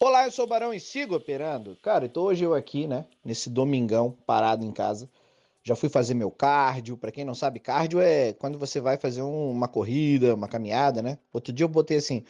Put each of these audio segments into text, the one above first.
Olá, eu sou o Barão e sigo operando. Cara, então hoje eu aqui, né, nesse domingão, parado em casa. Já fui fazer meu cardio. Para quem não sabe, cardio é quando você vai fazer um, uma corrida, uma caminhada, né? Outro dia eu botei assim,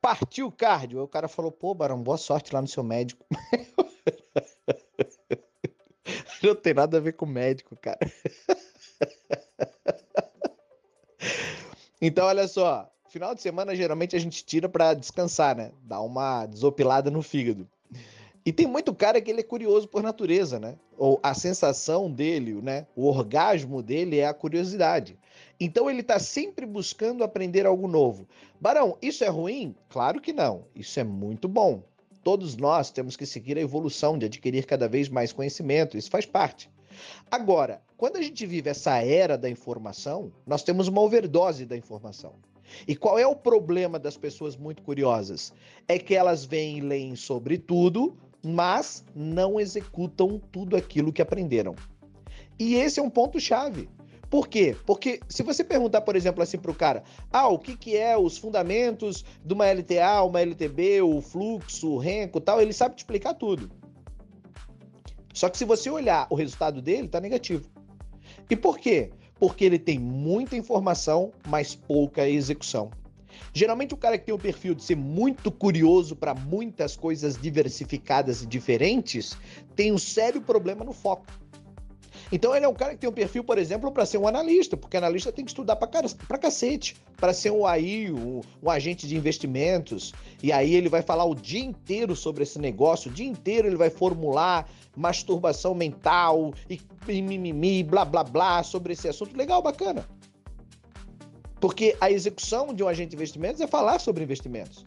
partiu cardio. Aí o cara falou, pô, Barão, boa sorte lá no seu médico. não tem nada a ver com médico, cara. então, olha só, Final de semana, geralmente, a gente tira para descansar, né? Dar uma desopilada no fígado. E tem muito cara que ele é curioso por natureza, né? Ou a sensação dele, né? O orgasmo dele é a curiosidade. Então ele está sempre buscando aprender algo novo. Barão, isso é ruim? Claro que não. Isso é muito bom. Todos nós temos que seguir a evolução de adquirir cada vez mais conhecimento. Isso faz parte. Agora, quando a gente vive essa era da informação, nós temos uma overdose da informação. E qual é o problema das pessoas muito curiosas? É que elas vêm e leem sobre tudo, mas não executam tudo aquilo que aprenderam. E esse é um ponto-chave. Por quê? Porque se você perguntar, por exemplo, assim para o cara, ah, o que, que é os fundamentos de uma LTA, uma LTB, o fluxo, o renco tal, ele sabe te explicar tudo. Só que se você olhar o resultado dele, tá negativo. E por quê? Porque ele tem muita informação, mas pouca execução. Geralmente o cara que tem o perfil de ser muito curioso para muitas coisas diversificadas e diferentes tem um sério problema no foco. Então ele é um cara que tem um perfil, por exemplo, para ser um analista, porque analista tem que estudar para cacete, para ser um AI, um, um, agente de investimentos. E aí ele vai falar o dia inteiro sobre esse negócio, o dia inteiro ele vai formular masturbação mental e, e mimimi, blá blá blá sobre esse assunto. Legal, bacana. Porque a execução de um agente de investimentos é falar sobre investimentos.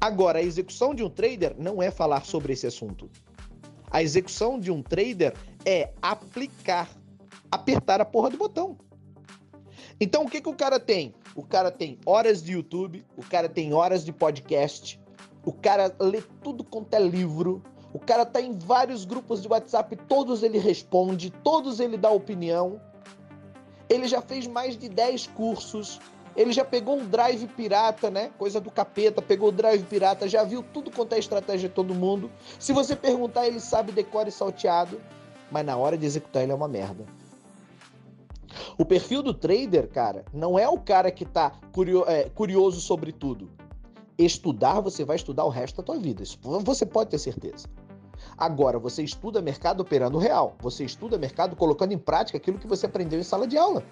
Agora, a execução de um trader não é falar sobre esse assunto. A execução de um trader é aplicar, apertar a porra do botão. Então o que, que o cara tem? O cara tem horas de YouTube, o cara tem horas de podcast, o cara lê tudo quanto é livro, o cara tá em vários grupos de WhatsApp, todos ele responde, todos ele dá opinião. Ele já fez mais de 10 cursos, ele já pegou um drive pirata, né? Coisa do capeta, pegou o drive pirata, já viu tudo quanto é estratégia de todo mundo. Se você perguntar, ele sabe decore salteado mas na hora de executar ele é uma merda. O perfil do trader, cara, não é o cara que tá curio é, curioso sobre tudo. Estudar, você vai estudar o resto da tua vida. Isso você pode ter certeza. Agora, você estuda mercado operando real. Você estuda mercado colocando em prática aquilo que você aprendeu em sala de aula.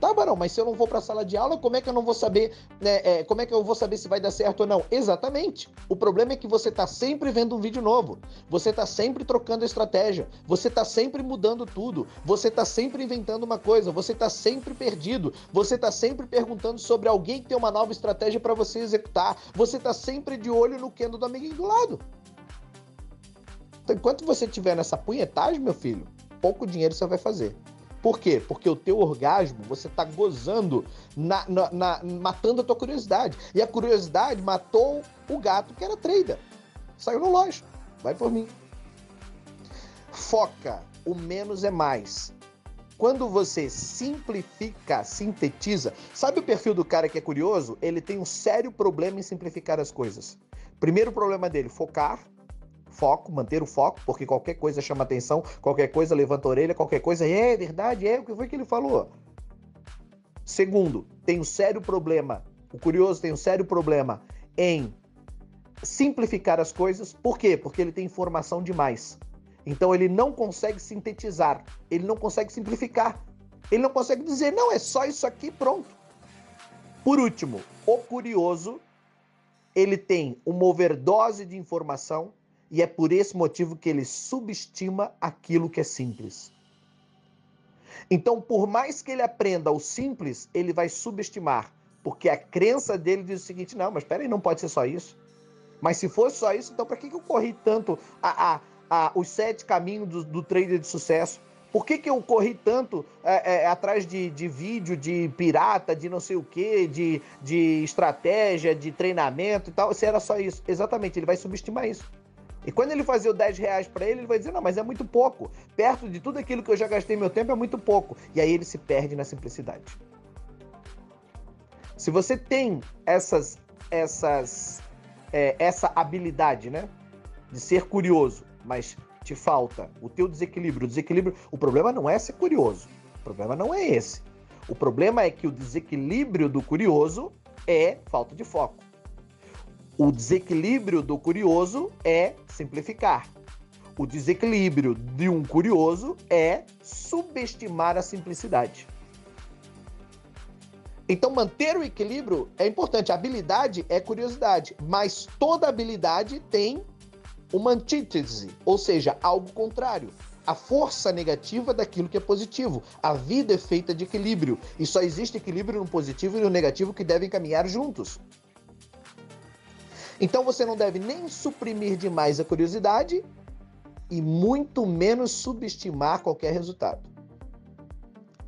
Tá, Barão, mas se eu não vou para a sala de aula, como é que eu não vou saber, né, é, como é que eu vou saber se vai dar certo ou não? Exatamente. O problema é que você está sempre vendo um vídeo novo, você está sempre trocando estratégia, você está sempre mudando tudo, você está sempre inventando uma coisa, você está sempre perdido, você está sempre perguntando sobre alguém que tem uma nova estratégia para você executar, você está sempre de olho no Kendo do amiguinho do lado. Então, enquanto você estiver nessa punhetagem, meu filho, pouco dinheiro você vai fazer. Por quê? Porque o teu orgasmo, você tá gozando, na, na, na, matando a tua curiosidade. E a curiosidade matou o gato que era trader. Saiu no lógico. Vai por mim. Foca. O menos é mais. Quando você simplifica, sintetiza, sabe o perfil do cara que é curioso? Ele tem um sério problema em simplificar as coisas. Primeiro problema dele, focar foco, manter o foco, porque qualquer coisa chama atenção, qualquer coisa levanta a orelha, qualquer coisa é verdade, é o que foi que ele falou. Segundo, tem um sério problema, o curioso tem um sério problema em simplificar as coisas. Por quê? Porque ele tem informação demais. Então ele não consegue sintetizar, ele não consegue simplificar. Ele não consegue dizer, não, é só isso aqui, pronto. Por último, o curioso, ele tem uma overdose de informação e é por esse motivo que ele subestima aquilo que é simples. Então, por mais que ele aprenda o simples, ele vai subestimar, porque a crença dele diz o seguinte: não, mas peraí, não pode ser só isso. Mas se fosse só isso, então para que, que eu corri tanto a, a, a, os sete caminhos do, do trader de sucesso? Por que, que eu corri tanto é, é, atrás de, de vídeo, de pirata, de não sei o que, de, de estratégia, de treinamento e tal? Se era só isso. Exatamente, ele vai subestimar isso. E quando ele fazer o 10 reais para ele, ele vai dizer: não, mas é muito pouco. Perto de tudo aquilo que eu já gastei meu tempo é muito pouco. E aí ele se perde na simplicidade. Se você tem essas, essas, é, essa habilidade, né? de ser curioso, mas te falta o teu desequilíbrio, o desequilíbrio, o problema não é ser curioso. O problema não é esse. O problema é que o desequilíbrio do curioso é falta de foco. O desequilíbrio do curioso é simplificar. O desequilíbrio de um curioso é subestimar a simplicidade. Então, manter o equilíbrio é importante. Habilidade é curiosidade, mas toda habilidade tem uma antítese, ou seja, algo contrário. A força negativa daquilo que é positivo. A vida é feita de equilíbrio. E só existe equilíbrio no positivo e no negativo que devem caminhar juntos. Então você não deve nem suprimir demais a curiosidade e muito menos subestimar qualquer resultado.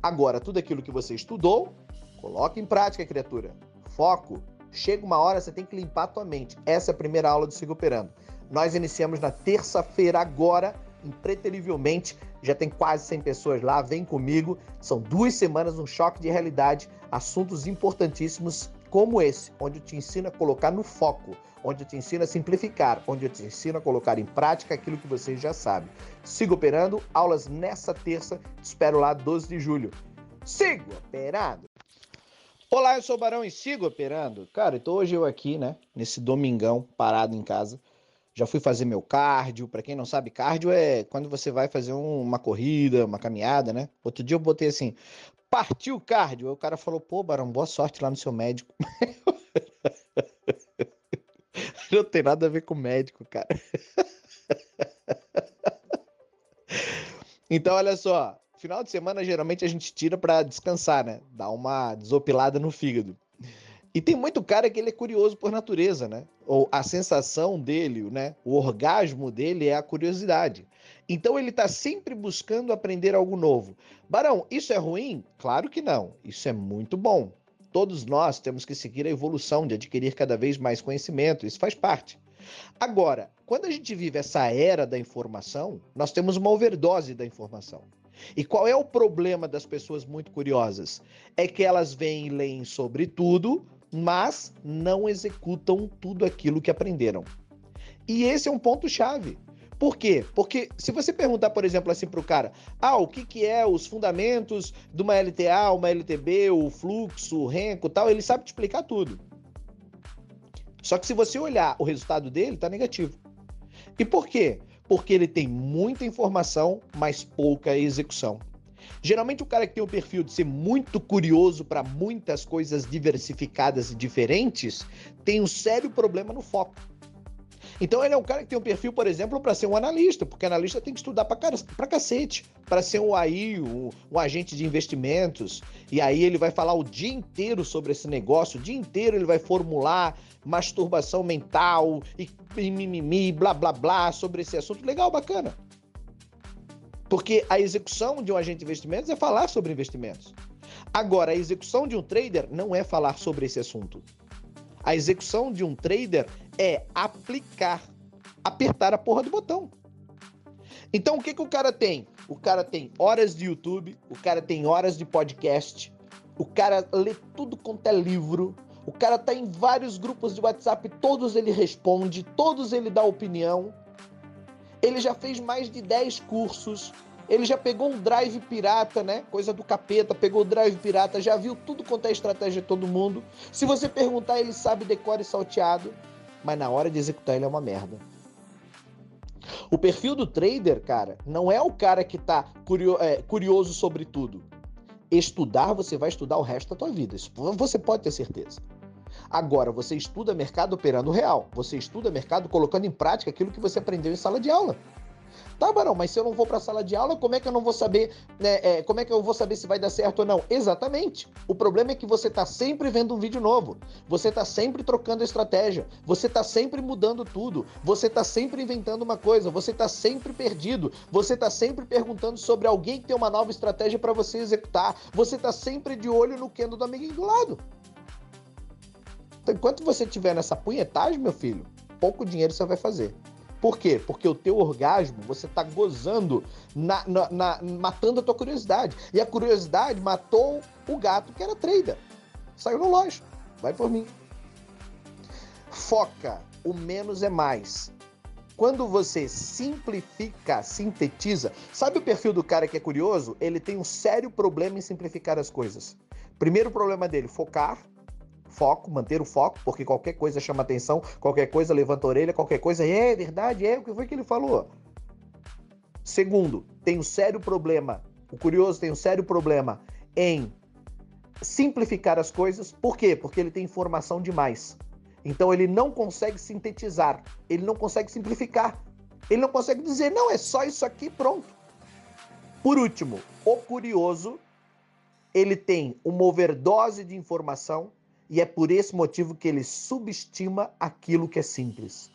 Agora, tudo aquilo que você estudou, coloque em prática, criatura. Foco. Chega uma hora, você tem que limpar a tua mente. Essa é a primeira aula do Siga Operando. Nós iniciamos na terça-feira agora, impreterivelmente. Já tem quase 100 pessoas lá, vem comigo. São duas semanas, um choque de realidade, assuntos importantíssimos como esse, onde te ensino a colocar no foco onde te ensino a simplificar, onde te ensino a colocar em prática aquilo que você já sabe. Siga operando, aulas nessa terça, te espero lá 12 de julho. Siga operando! Olá, eu sou o Barão e sigo operando. Cara, então hoje eu aqui, né, nesse domingão, parado em casa. Já fui fazer meu cardio. Para quem não sabe, cardio é quando você vai fazer um, uma corrida, uma caminhada, né? Outro dia eu botei assim, partiu cardio. Aí o cara falou, pô, Barão, boa sorte lá no seu médico. Não tem nada a ver com médico, cara. Então, olha só. Final de semana, geralmente, a gente tira para descansar, né? Dar uma desopilada no fígado. E tem muito cara que ele é curioso por natureza, né? Ou a sensação dele, né? O orgasmo dele é a curiosidade. Então ele está sempre buscando aprender algo novo. Barão, isso é ruim? Claro que não. Isso é muito bom. Todos nós temos que seguir a evolução de adquirir cada vez mais conhecimento, isso faz parte. Agora, quando a gente vive essa era da informação, nós temos uma overdose da informação. E qual é o problema das pessoas muito curiosas? É que elas vêm e leem sobre tudo, mas não executam tudo aquilo que aprenderam. E esse é um ponto chave. Por quê? Porque se você perguntar, por exemplo, assim para o cara, ah, o que, que é os fundamentos de uma LTA, uma LTB, o fluxo, o renco tal, ele sabe te explicar tudo. Só que se você olhar o resultado dele, tá negativo. E por quê? Porque ele tem muita informação, mas pouca execução. Geralmente o cara que tem o perfil de ser muito curioso para muitas coisas diversificadas e diferentes tem um sério problema no foco. Então ele é um cara que tem um perfil, por exemplo, para ser um analista, porque analista tem que estudar para cacete, para ser um AI, um, um, agente de investimentos. E aí ele vai falar o dia inteiro sobre esse negócio, o dia inteiro ele vai formular masturbação mental e mimimi, blá blá blá sobre esse assunto. Legal, bacana. Porque a execução de um agente de investimentos é falar sobre investimentos. Agora, a execução de um trader não é falar sobre esse assunto. A execução de um trader é aplicar, apertar a porra do botão. Então, o que, que o cara tem? O cara tem horas de YouTube, o cara tem horas de podcast, o cara lê tudo quanto é livro, o cara tá em vários grupos de WhatsApp, todos ele responde, todos ele dá opinião. Ele já fez mais de 10 cursos, ele já pegou um drive pirata, né? Coisa do capeta, pegou o drive pirata, já viu tudo quanto é estratégia de todo mundo. Se você perguntar, ele sabe decore salteado, mas na hora de executar ele é uma merda. O perfil do trader, cara, não é o cara que tá curio é, curioso sobre tudo. Estudar, você vai estudar o resto da tua vida. Isso você pode ter certeza. Agora, você estuda mercado operando real. Você estuda mercado colocando em prática aquilo que você aprendeu em sala de aula. Tá, Barão, mas se eu não vou para a sala de aula, como é que eu não vou saber, né, é, como é que eu vou saber se vai dar certo ou não? Exatamente. O problema é que você está sempre vendo um vídeo novo, você está sempre trocando estratégia, você está sempre mudando tudo, você está sempre inventando uma coisa, você está sempre perdido, você está sempre perguntando sobre alguém que tem uma nova estratégia para você executar, você está sempre de olho no Kendo do amiguinho do lado. Então, enquanto você estiver nessa punhetagem, meu filho, pouco dinheiro você vai fazer. Por quê? Porque o teu orgasmo, você tá gozando, na, na, na, matando a tua curiosidade. E a curiosidade matou o gato que era trader. Saiu no lógico. Vai por mim. Foca. O menos é mais. quando você simplifica, sintetiza, sabe o perfil do cara que é curioso? Ele tem um sério problema em simplificar as coisas. Primeiro problema dele, focar, foco, manter o foco, porque qualquer coisa chama atenção, qualquer coisa levanta a orelha, qualquer coisa é verdade, é o que foi que ele falou. Segundo, tem um sério problema, o curioso tem um sério problema em simplificar as coisas. Por quê? Porque ele tem informação demais. Então ele não consegue sintetizar, ele não consegue simplificar, ele não consegue dizer, não, é só isso aqui, pronto. Por último, o curioso, ele tem uma overdose de informação e é por esse motivo que ele subestima aquilo que é simples.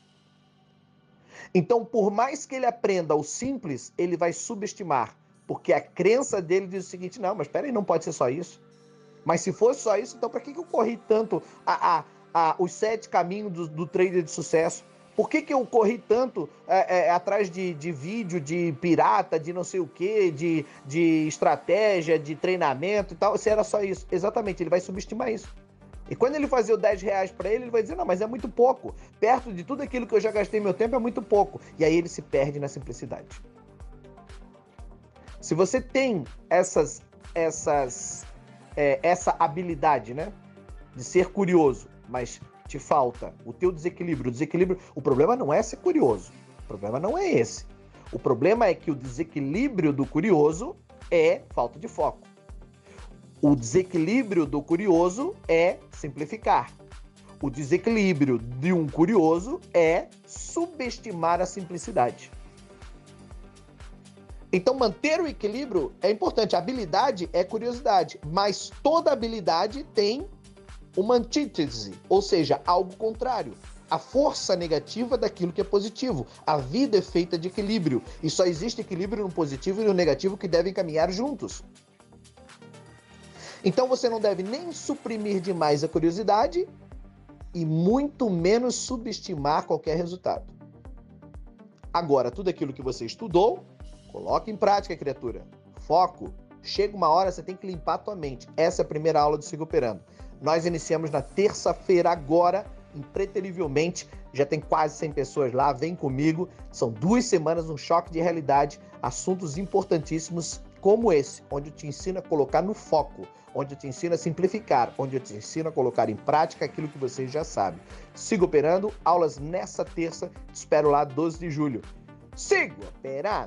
Então, por mais que ele aprenda o simples, ele vai subestimar, porque a crença dele diz o seguinte: não, mas peraí, não pode ser só isso. Mas se fosse só isso, então para que, que eu corri tanto a, a, a, os sete caminhos do, do trader de sucesso? Por que, que eu corri tanto é, é, atrás de, de vídeo, de pirata, de não sei o que, de, de estratégia, de treinamento e tal? Se era só isso. Exatamente, ele vai subestimar isso. E quando ele fazer o 10 reais para ele, ele vai dizer: não, mas é muito pouco. Perto de tudo aquilo que eu já gastei meu tempo, é muito pouco. E aí ele se perde na simplicidade. Se você tem essas, essas, é, essa habilidade, né, de ser curioso, mas te falta o teu desequilíbrio, o desequilíbrio, o problema não é ser curioso. O problema não é esse. O problema é que o desequilíbrio do curioso é falta de foco. O desequilíbrio do curioso é simplificar. O desequilíbrio de um curioso é subestimar a simplicidade. Então, manter o equilíbrio é importante. A habilidade é curiosidade, mas toda habilidade tem uma antítese, ou seja, algo contrário. A força negativa daquilo que é positivo. A vida é feita de equilíbrio. E só existe equilíbrio no positivo e no negativo que devem caminhar juntos. Então você não deve nem suprimir demais a curiosidade e muito menos subestimar qualquer resultado. Agora, tudo aquilo que você estudou, coloque em prática, criatura. Foco. Chega uma hora, você tem que limpar a tua mente. Essa é a primeira aula do Siga Operando. Nós iniciamos na terça-feira agora, impreterivelmente. Já tem quase 100 pessoas lá, vem comigo. São duas semanas, um choque de realidade, assuntos importantíssimos como esse, onde eu te ensino a colocar no foco, onde eu te ensino a simplificar, onde eu te ensino a colocar em prática aquilo que você já sabe. Siga operando, aulas nessa terça, te espero lá 12 de julho. Siga operando!